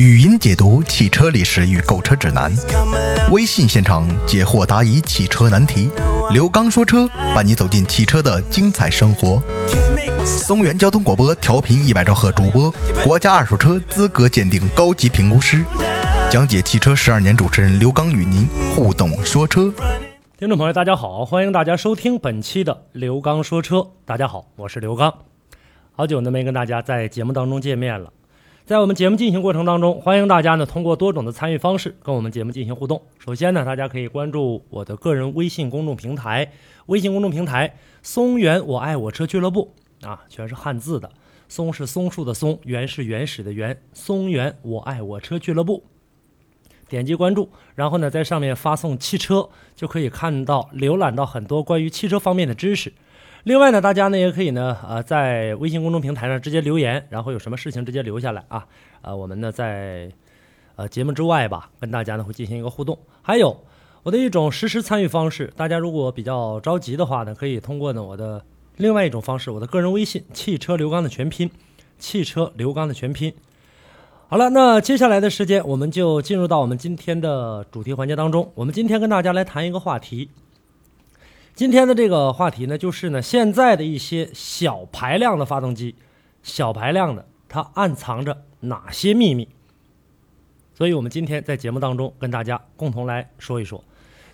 语音解读汽车历史与购车指南，微信现场解惑答疑汽车难题。刘刚说车，伴你走进汽车的精彩生活。松原交通广播调频一百兆赫主播，国家二手车资格鉴定高级评估师，讲解汽车十二年主持人刘刚与您互动说车。听众朋友，大家好，欢迎大家收听本期的刘刚说车。大家好，我是刘刚，好久呢没跟大家在节目当中见面了。在我们节目进行过程当中，欢迎大家呢通过多种的参与方式跟我们节目进行互动。首先呢，大家可以关注我的个人微信公众平台，微信公众平台“松原我爱我车俱乐部”啊，全是汉字的，松是松树的松，原是原始的原，松原我爱我车俱乐部。点击关注，然后呢，在上面发送“汽车”，就可以看到、浏览到很多关于汽车方面的知识。另外呢，大家呢也可以呢，呃，在微信公众平台上直接留言，然后有什么事情直接留下来啊，呃，我们呢在呃节目之外吧，跟大家呢会进行一个互动。还有我的一种实时参与方式，大家如果比较着急的话呢，可以通过呢我的另外一种方式，我的个人微信“汽车刘刚”的全拼，“汽车刘刚”的全拼。好了，那接下来的时间，我们就进入到我们今天的主题环节当中。我们今天跟大家来谈一个话题。今天的这个话题呢，就是呢，现在的一些小排量的发动机，小排量的，它暗藏着哪些秘密？所以我们今天在节目当中跟大家共同来说一说。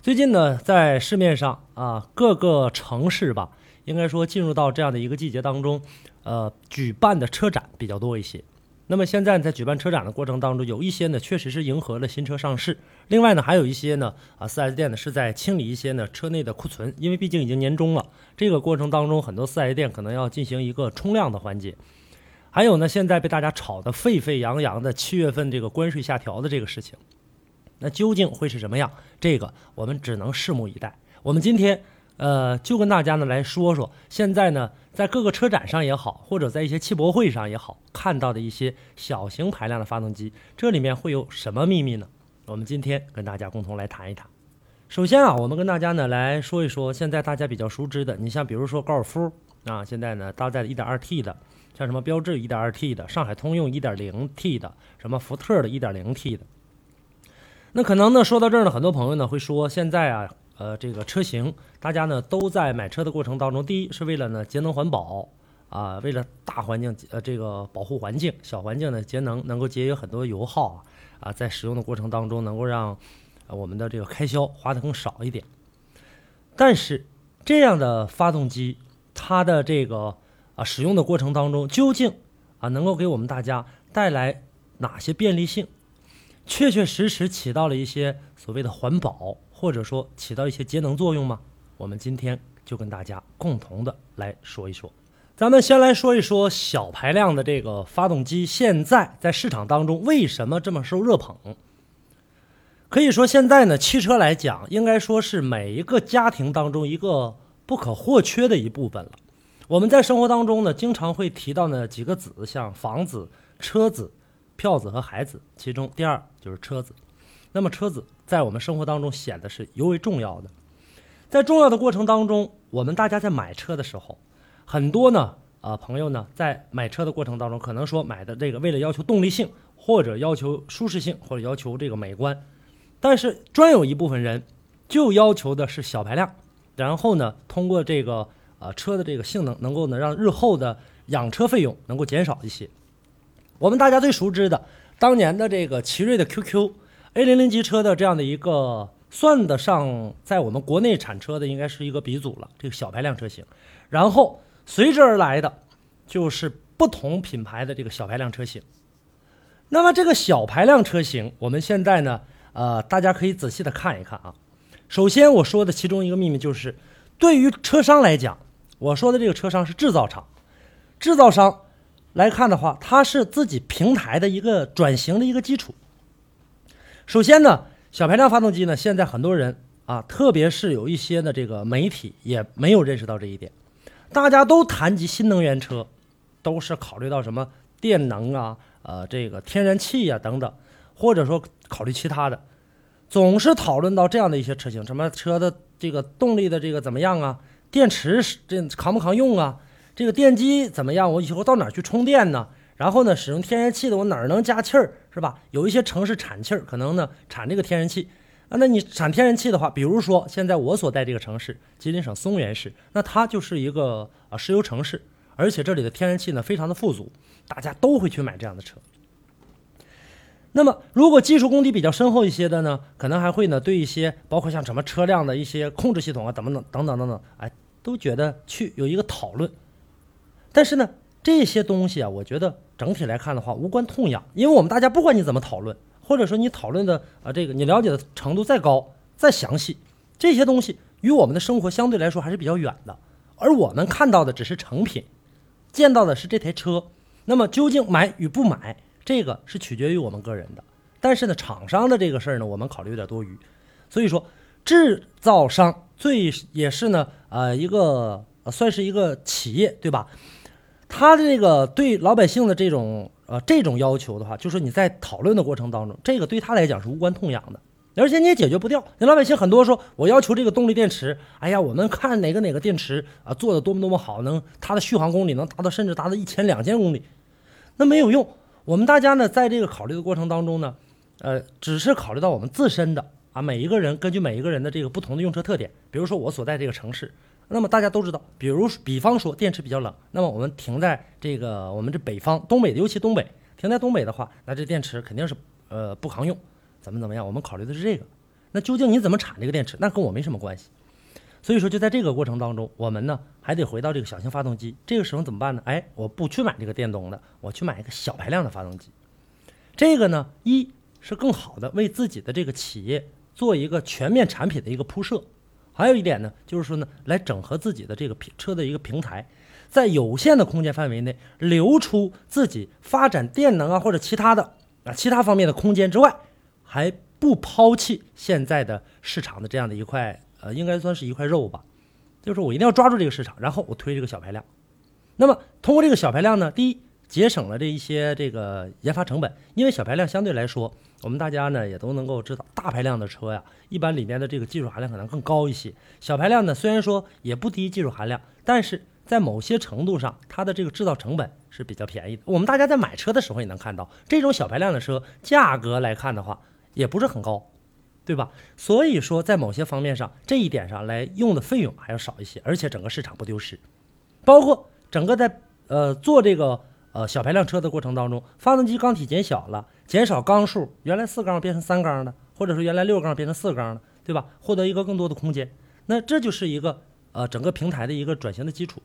最近呢，在市面上啊，各个城市吧，应该说进入到这样的一个季节当中，呃，举办的车展比较多一些。那么现在在举办车展的过程当中，有一些呢确实是迎合了新车上市，另外呢还有一些呢啊四 S 店呢是在清理一些呢车内的库存，因为毕竟已经年终了，这个过程当中很多四 S 店可能要进行一个冲量的环节。还有呢，现在被大家炒得沸沸扬扬的七月份这个关税下调的这个事情，那究竟会是什么样？这个我们只能拭目以待。我们今天。呃，就跟大家呢来说说，现在呢，在各个车展上也好，或者在一些汽博会上也好，看到的一些小型排量的发动机，这里面会有什么秘密呢？我们今天跟大家共同来谈一谈。首先啊，我们跟大家呢来说一说，现在大家比较熟知的，你像比如说高尔夫啊，现在呢搭载的 1.2T 的，像什么标致 1.2T 的，上海通用 1.0T 的，什么福特的 1.0T 的。那可能呢，说到这儿呢，很多朋友呢会说，现在啊。呃，这个车型，大家呢都在买车的过程当中，第一是为了呢节能环保啊，为了大环境呃这个保护环境，小环境呢节能，能够节约很多油耗啊啊，在使用的过程当中能够让我们的这个开销花的更少一点。但是这样的发动机，它的这个啊使用的过程当中，究竟啊能够给我们大家带来哪些便利性？确确实实起到了一些所谓的环保。或者说起到一些节能作用吗？我们今天就跟大家共同的来说一说。咱们先来说一说小排量的这个发动机，现在在市场当中为什么这么受热捧？可以说现在呢，汽车来讲，应该说是每一个家庭当中一个不可或缺的一部分了。我们在生活当中呢，经常会提到呢几个子，像房子、车子、票子和孩子，其中第二就是车子。那么车子在我们生活当中显得是尤为重要的，在重要的过程当中，我们大家在买车的时候，很多呢，呃，朋友呢在买车的过程当中，可能说买的这个为了要求动力性，或者要求舒适性，或者要求这个美观，但是专有一部分人就要求的是小排量，然后呢，通过这个呃车的这个性能，能够呢让日后的养车费用能够减少一些。我们大家最熟知的当年的这个奇瑞的 QQ。A 零零级车的这样的一个算得上在我们国内产车的，应该是一个鼻祖了。这个小排量车型，然后随之而来的就是不同品牌的这个小排量车型。那么这个小排量车型，我们现在呢，呃，大家可以仔细的看一看啊。首先我说的其中一个秘密就是，对于车商来讲，我说的这个车商是制造厂，制造商来看的话，它是自己平台的一个转型的一个基础。首先呢，小排量发动机呢，现在很多人啊，特别是有一些的这个媒体也没有认识到这一点。大家都谈及新能源车，都是考虑到什么电能啊、呃这个天然气呀等等，或者说考虑其他的，总是讨论到这样的一些车型，什么车的这个动力的这个怎么样啊？电池这扛不扛用啊？这个电机怎么样？我以后到哪去充电呢？然后呢，使用天然气的我哪能加气儿？是吧？有一些城市产气儿，可能呢产这个天然气啊。那你产天然气的话，比如说现在我所在这个城市吉林省松原市，那它就是一个啊石油城市，而且这里的天然气呢非常的富足，大家都会去买这样的车。那么，如果技术功底比较深厚一些的呢，可能还会呢对一些包括像什么车辆的一些控制系统啊，等等等等等等，哎，都觉得去有一个讨论。但是呢，这些东西啊，我觉得整体来看的话无关痛痒，因为我们大家不管你怎么讨论，或者说你讨论的啊这个你了解的程度再高再详细，这些东西与我们的生活相对来说还是比较远的，而我们看到的只是成品，见到的是这台车，那么究竟买与不买？这个是取决于我们个人的，但是呢，厂商的这个事儿呢，我们考虑有点多余，所以说制造商最也是呢，呃，一个算是一个企业，对吧？他的这个对老百姓的这种呃这种要求的话，就是你在讨论的过程当中，这个对他来讲是无关痛痒的，而且你也解决不掉。你老百姓很多说，我要求这个动力电池，哎呀，我们看哪个哪个电池啊做的多么多么好，能它的续航公里能达到甚至达到一千两千公里，那没有用。我们大家呢，在这个考虑的过程当中呢，呃，只是考虑到我们自身的啊，每一个人根据每一个人的这个不同的用车特点，比如说我所在这个城市，那么大家都知道，比如比方说电池比较冷，那么我们停在这个我们这北方东北，尤其东北，停在东北的话，那这电池肯定是呃不抗用，怎么怎么样？我们考虑的是这个。那究竟你怎么产这个电池？那跟我没什么关系。所以说，就在这个过程当中，我们呢还得回到这个小型发动机。这个时候怎么办呢？哎，我不去买这个电动的，我去买一个小排量的发动机。这个呢，一是更好的为自己的这个企业做一个全面产品的一个铺设，还有一点呢，就是说呢，来整合自己的这个车的一个平台，在有限的空间范围内留出自己发展电能啊或者其他的啊其他方面的空间之外，还不抛弃现在的市场的这样的一块。呃，应该算是一块肉吧，就是我一定要抓住这个市场，然后我推这个小排量。那么通过这个小排量呢，第一节省了这一些这个研发成本，因为小排量相对来说，我们大家呢也都能够知道，大排量的车呀，一般里面的这个技术含量可能更高一些。小排量呢虽然说也不低技术含量，但是在某些程度上，它的这个制造成本是比较便宜的。我们大家在买车的时候也能看到，这种小排量的车价格来看的话，也不是很高。对吧？所以说，在某些方面上，这一点上来用的费用还要少一些，而且整个市场不丢失。包括整个在呃做这个呃小排量车的过程当中，发动机缸体减小了，减少缸数，原来四缸变成三缸的，或者说原来六缸变成四缸的，对吧？获得一个更多的空间，那这就是一个呃整个平台的一个转型的基础，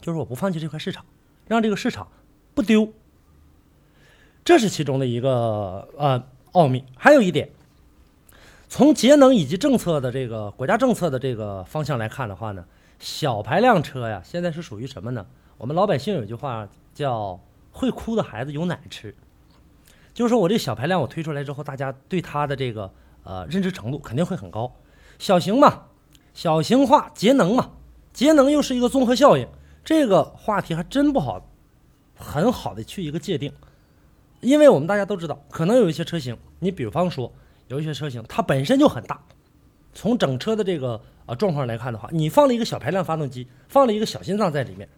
就是我不放弃这块市场，让这个市场不丢，这是其中的一个呃奥秘。还有一点。从节能以及政策的这个国家政策的这个方向来看的话呢，小排量车呀，现在是属于什么呢？我们老百姓有句话叫“会哭的孩子有奶吃”，就是说我这小排量我推出来之后，大家对它的这个呃认知程度肯定会很高。小型嘛，小型化节能嘛，节能又是一个综合效应，这个话题还真不好很好的去一个界定，因为我们大家都知道，可能有一些车型，你比方说。有一些车型它本身就很大，从整车的这个啊状况来看的话，你放了一个小排量发动机，放了一个小心脏在里面，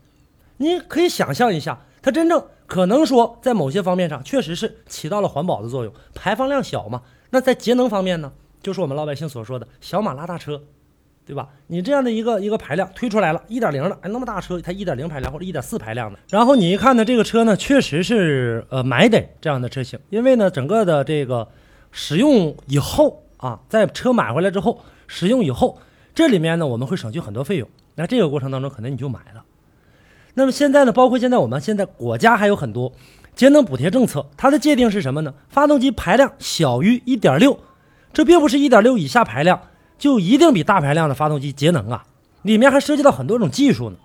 你可以想象一下，它真正可能说在某些方面上确实是起到了环保的作用，排放量小嘛。那在节能方面呢，就是我们老百姓所说的小马拉大车，对吧？你这样的一个一个排量推出来了，一点零的，哎，那么大车它一点零排量或者一点四排量的，然后你一看呢，这个车呢确实是呃买得这样的车型，因为呢整个的这个。使用以后啊，在车买回来之后使用以后，这里面呢我们会省去很多费用。那这个过程当中可能你就买了。那么现在呢，包括现在我们现在国家还有很多节能补贴政策，它的界定是什么呢？发动机排量小于一点六，这并不是一点六以下排量就一定比大排量的发动机节能啊，里面还涉及到很多种技术呢。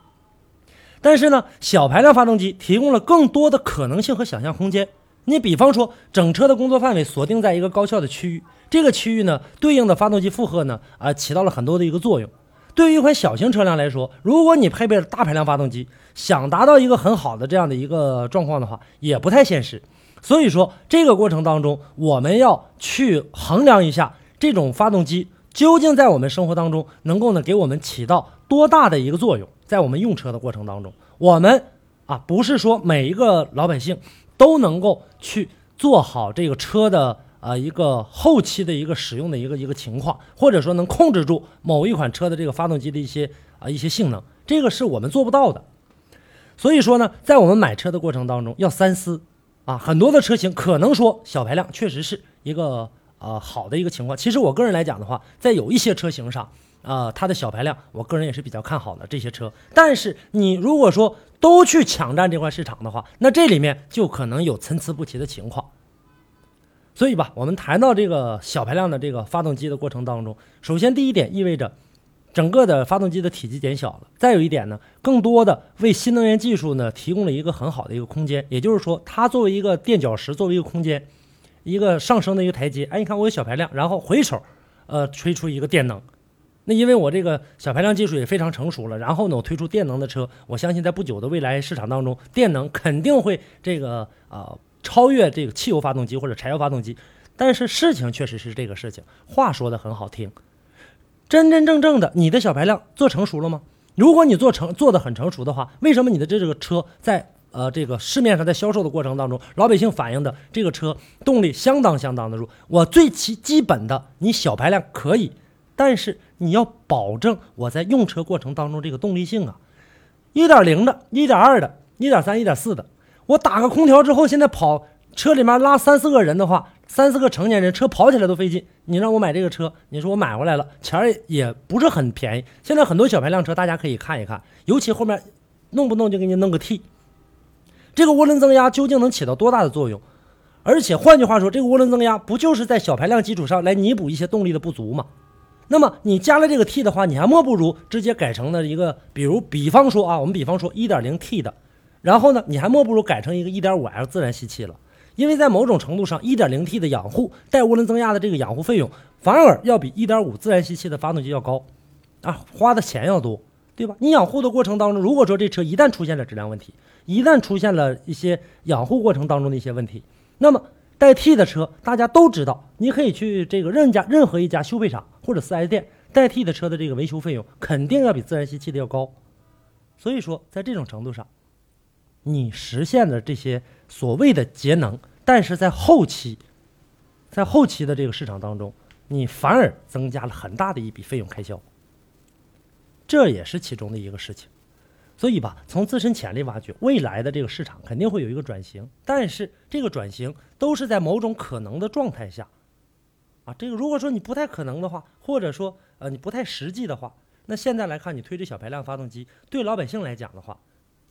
但是呢，小排量发动机提供了更多的可能性和想象空间。你比方说，整车的工作范围锁定在一个高效的区域，这个区域呢，对应的发动机负荷呢，啊，起到了很多的一个作用。对于一款小型车辆来说，如果你配备了大排量发动机，想达到一个很好的这样的一个状况的话，也不太现实。所以说，这个过程当中，我们要去衡量一下这种发动机究竟在我们生活当中能够呢给我们起到多大的一个作用。在我们用车的过程当中，我们啊，不是说每一个老百姓。都能够去做好这个车的啊一个后期的一个使用的一个一个情况，或者说能控制住某一款车的这个发动机的一些啊一些性能，这个是我们做不到的。所以说呢，在我们买车的过程当中要三思啊，很多的车型可能说小排量确实是一个呃好的一个情况。其实我个人来讲的话，在有一些车型上。啊，它的小排量，我个人也是比较看好的这些车。但是你如果说都去抢占这块市场的话，那这里面就可能有参差不齐的情况。所以吧，我们谈到这个小排量的这个发动机的过程当中，首先第一点意味着整个的发动机的体积减小了。再有一点呢，更多的为新能源技术呢提供了一个很好的一个空间。也就是说，它作为一个垫脚石，作为一个空间，一个上升的一个台阶。哎，你看我有小排量，然后回手，呃，推出一个电能。那因为我这个小排量技术也非常成熟了，然后呢，我推出电能的车，我相信在不久的未来市场当中，电能肯定会这个啊超越这个汽油发动机或者柴油发动机。但是事情确实是这个事情，话说的很好听，真真正正的你的小排量做成熟了吗？如果你做成做的很成熟的话，为什么你的这个车在呃这个市面上在销售的过程当中，老百姓反映的这个车动力相当相当的弱？我最其基本的，你小排量可以。但是你要保证我在用车过程当中这个动力性啊，一点零的、一点二的、一点三、一点四的，我打个空调之后，现在跑车里面拉三四个人的话，三四个成年人车跑起来都费劲。你让我买这个车，你说我买回来了，钱也不是很便宜。现在很多小排量车，大家可以看一看，尤其后面弄不弄就给你弄个 T，这个涡轮增压究竟能起到多大的作用？而且换句话说，这个涡轮增压不就是在小排量基础上来弥补一些动力的不足吗？那么你加了这个 T 的话，你还莫不如直接改成了一个，比如比方说啊，我们比方说 1.0T 的，然后呢，你还莫不如改成一个 1.5L 自然吸气了，因为在某种程度上，1.0T 的养护带涡轮增压的这个养护费用，反而要比1.5自然吸气的发动机要高，啊，花的钱要多，对吧？你养护的过程当中，如果说这车一旦出现了质量问题，一旦出现了一些养护过程当中的一些问题，那么。代替的车，大家都知道，你可以去这个任家任何一家修配厂或者四 S 店，代替的车的这个维修费用肯定要比自然吸气的要高。所以说，在这种程度上，你实现了这些所谓的节能，但是在后期，在后期的这个市场当中，你反而增加了很大的一笔费用开销，这也是其中的一个事情。所以吧，从自身潜力挖掘，未来的这个市场肯定会有一个转型，但是这个转型都是在某种可能的状态下，啊，这个如果说你不太可能的话，或者说呃你不太实际的话，那现在来看你推这小排量发动机，对老百姓来讲的话，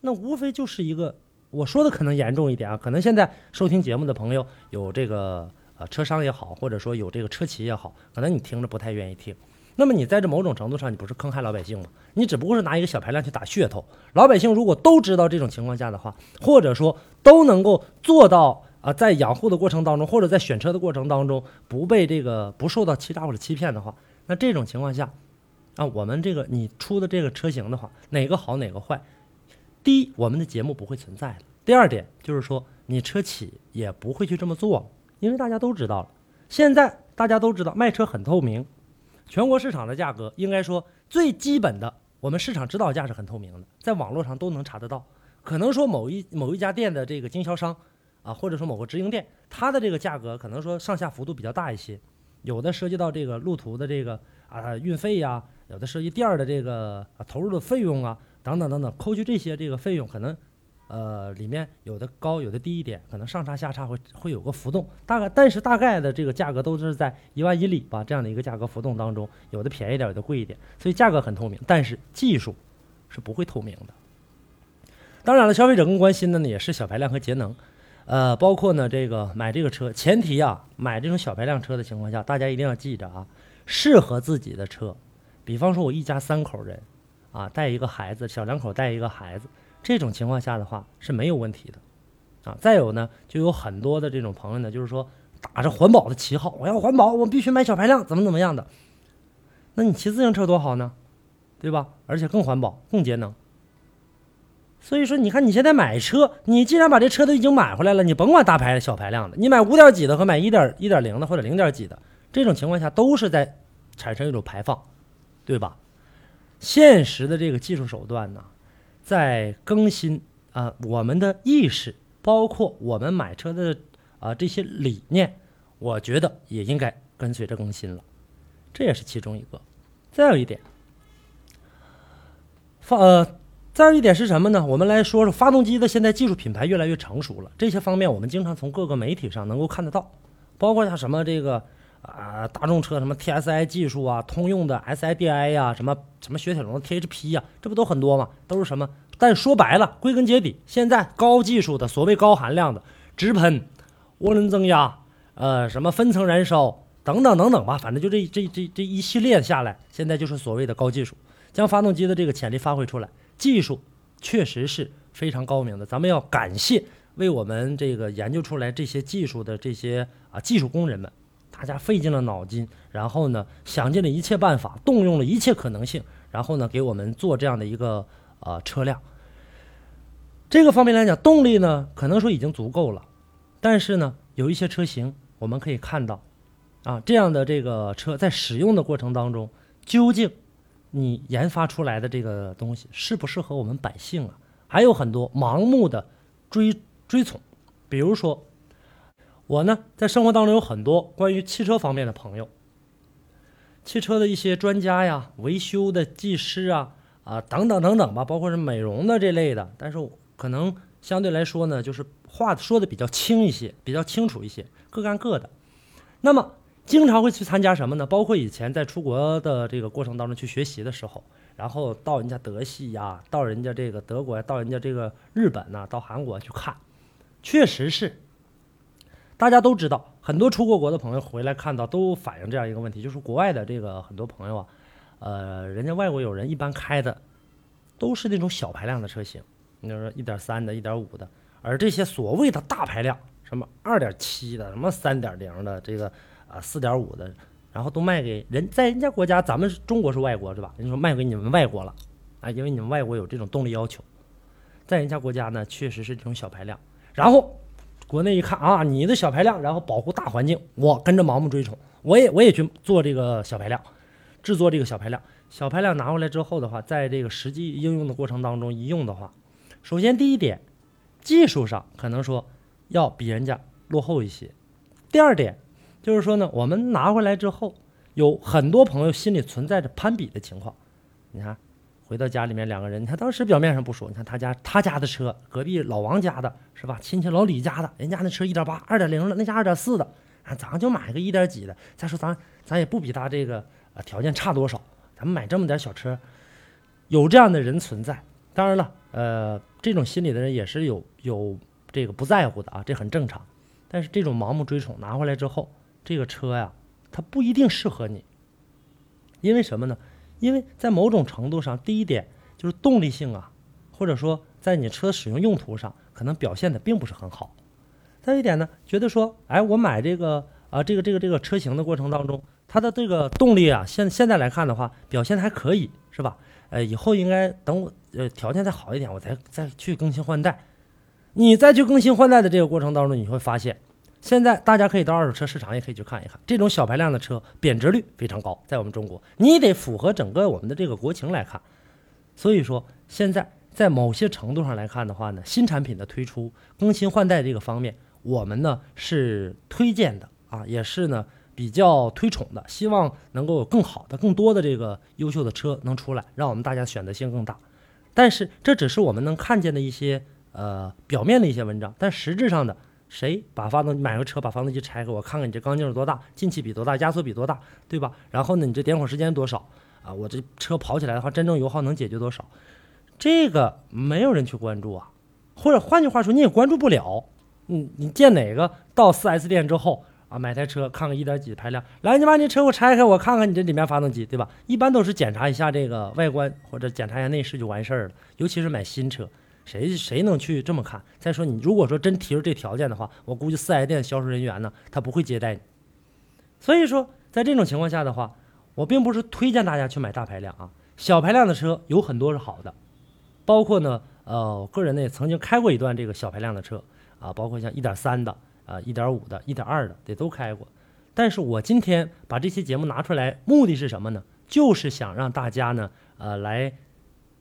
那无非就是一个，我说的可能严重一点啊，可能现在收听节目的朋友有这个呃车商也好，或者说有这个车企也好，可能你听着不太愿意听。那么你在这某种程度上，你不是坑害老百姓吗？你只不过是拿一个小排量去打噱头。老百姓如果都知道这种情况下的话，或者说都能够做到啊，在养护的过程当中，或者在选车的过程当中，不被这个不受到欺诈或者欺骗的话，那这种情况下，啊，我们这个你出的这个车型的话，哪个好哪个坏，第一，我们的节目不会存在了；第二点就是说，你车企也不会去这么做，因为大家都知道了，现在大家都知道卖车很透明。全国市场的价格，应该说最基本的，我们市场指导价是很透明的，在网络上都能查得到。可能说某一某一家店的这个经销商，啊，或者说某个直营店，它的这个价格可能说上下幅度比较大一些，有的涉及到这个路途的这个啊运费呀，有的涉及店儿的这个啊投入的费用啊，等等等等，扣去这些这个费用，可能。呃，里面有的高，有的低一点，可能上差下差会会有个浮动，大概但是大概的这个价格都是在一万以里吧，这样的一个价格浮动当中，有的便宜点，有的贵一点，所以价格很透明，但是技术是不会透明的。当然了，消费者更关心的呢也是小排量和节能，呃，包括呢这个买这个车，前提啊，买这种小排量车的情况下，大家一定要记着啊，适合自己的车，比方说我一家三口人，啊，带一个孩子，小两口带一个孩子。这种情况下的话是没有问题的，啊，再有呢，就有很多的这种朋友呢，就是说打着环保的旗号，我要环保，我必须买小排量，怎么怎么样的。那你骑自行车多好呢，对吧？而且更环保、更节能。所以说，你看你现在买车，你既然把这车都已经买回来了，你甭管大排小排量的，你买五点几的和买一点一点零的或者零点几的，这种情况下都是在产生一种排放，对吧？现实的这个技术手段呢？在更新啊，我们的意识，包括我们买车的啊这些理念，我觉得也应该跟随着更新了，这也是其中一个。再有一点，发呃，再有一点是什么呢？我们来说说发动机的现在技术品牌越来越成熟了，这些方面我们经常从各个媒体上能够看得到，包括像什么这个啊大众车什么 TSI 技术啊，通用的 SIDI 呀，什么什么雪铁龙的 THP 呀，这不都很多吗？都是什么？但说白了，归根结底，现在高技术的所谓高含量的直喷、涡轮增压，呃，什么分层燃烧。等等等等吧，反正就这这这这一系列下来，现在就是所谓的高技术，将发动机的这个潜力发挥出来，技术确实是非常高明的。咱们要感谢为我们这个研究出来这些技术的这些啊技术工人们，大家费尽了脑筋，然后呢想尽了一切办法，动用了一切可能性，然后呢给我们做这样的一个啊车辆。这个方面来讲，动力呢可能说已经足够了，但是呢有一些车型我们可以看到。啊，这样的这个车在使用的过程当中，究竟你研发出来的这个东西适不适合我们百姓啊？还有很多盲目的追追从，比如说我呢，在生活当中有很多关于汽车方面的朋友，汽车的一些专家呀、维修的技师啊啊等等等等吧，包括是美容的这类的，但是可能相对来说呢，就是话说的比较轻一些，比较清楚一些，各干各的。那么。经常会去参加什么呢？包括以前在出国的这个过程当中去学习的时候，然后到人家德系呀，到人家这个德国，到人家这个日本呐，到韩国去看，确实是，大家都知道，很多出过国的朋友回来看到都反映这样一个问题，就是国外的这个很多朋友啊，呃，人家外国友人一般开的都是那种小排量的车型，你说一点三的、一点五的，而这些所谓的大排量，什么二点七的、什么三点零的，这个。啊，四点五的，然后都卖给人，在人家国家，咱们中国是外国是吧？人家说卖给你们外国了，啊，因为你们外国有这种动力要求，在人家国家呢，确实是这种小排量。然后国内一看啊，你的小排量，然后保护大环境，我跟着盲目追崇，我也我也去做这个小排量，制作这个小排量。小排量拿回来之后的话，在这个实际应用的过程当中一用的话，首先第一点，技术上可能说要比人家落后一些。第二点。就是说呢，我们拿回来之后，有很多朋友心里存在着攀比的情况。你看，回到家里面两个人，你看当时表面上不说，你看他家他家的车，隔壁老王家的是吧？亲戚老李家的，人家那车一点八、二点零的，那家二点四的，啊，咱就买个一点几的。再说咱咱也不比他这个呃条件差多少，咱们买这么点小车，有这样的人存在。当然了，呃，这种心理的人也是有有这个不在乎的啊，这很正常。但是这种盲目追宠拿回来之后，这个车呀，它不一定适合你，因为什么呢？因为在某种程度上，第一点就是动力性啊，或者说在你车使用用途上，可能表现的并不是很好。再一点呢，觉得说，哎，我买这个啊，这个这个这个车型的过程当中，它的这个动力啊，现现在来看的话，表现还可以，是吧？呃，以后应该等我呃条件再好一点，我再再去更新换代。你再去更新换代的这个过程当中，你会发现。现在大家可以到二手车市场，也可以去看一看，这种小排量的车贬值率非常高，在我们中国，你得符合整个我们的这个国情来看。所以说，现在在某些程度上来看的话呢，新产品的推出、更新换代这个方面，我们呢是推荐的啊，也是呢比较推崇的，希望能够有更好的、更多的这个优秀的车能出来，让我们大家选择性更大。但是这只是我们能看见的一些呃表面的一些文章，但实质上的。谁把发动买个车把发动机拆开，我看看你这缸径有多大，进气比多大，压缩比多大，对吧？然后呢，你这点火时间多少啊？我这车跑起来的话，真正油耗能解决多少？这个没有人去关注啊，或者换句话说，你也关注不了。你你见哪个到 4S 店之后啊，买台车看看一点几排量，来你把你车给我拆开，我看看你这里面发动机，对吧？一般都是检查一下这个外观或者检查一下内饰就完事儿了，尤其是买新车。谁谁能去这么看？再说你如果说真提出这条件的话，我估计四 S 店销售人员呢，他不会接待你。所以说，在这种情况下的话，我并不是推荐大家去买大排量啊，小排量的车有很多是好的，包括呢，呃，我个人呢也曾经开过一段这个小排量的车啊，包括像一点三的啊、一点五的、一点二的，也都开过。但是我今天把这些节目拿出来，目的是什么呢？就是想让大家呢，呃，来。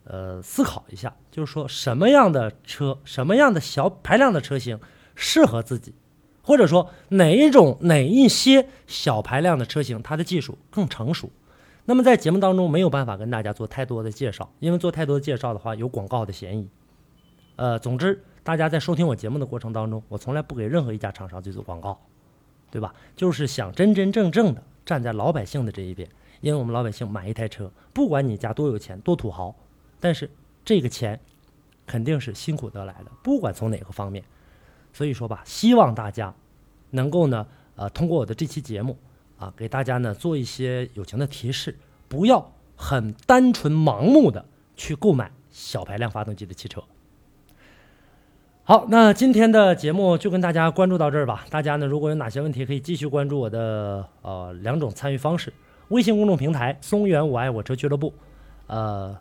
呃，思考一下，就是说什么样的车，什么样的小排量的车型适合自己，或者说哪一种哪一些小排量的车型它的技术更成熟。那么在节目当中没有办法跟大家做太多的介绍，因为做太多的介绍的话有广告的嫌疑。呃，总之大家在收听我节目的过程当中，我从来不给任何一家厂商去做广告，对吧？就是想真真正正的站在老百姓的这一边，因为我们老百姓买一台车，不管你家多有钱多土豪，但是这个钱肯定是辛苦得来的，不管从哪个方面。所以说吧，希望大家能够呢，呃，通过我的这期节目。啊，给大家呢做一些友情的提示，不要很单纯盲目的去购买小排量发动机的汽车。好，那今天的节目就跟大家关注到这儿吧。大家呢如果有哪些问题，可以继续关注我的呃两种参与方式：微信公众平台“松原我爱我车俱乐部”，呃，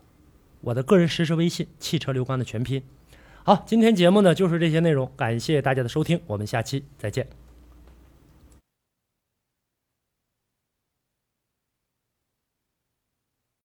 我的个人实时微信“汽车刘刚”的全拼。好，今天节目呢就是这些内容，感谢大家的收听，我们下期再见。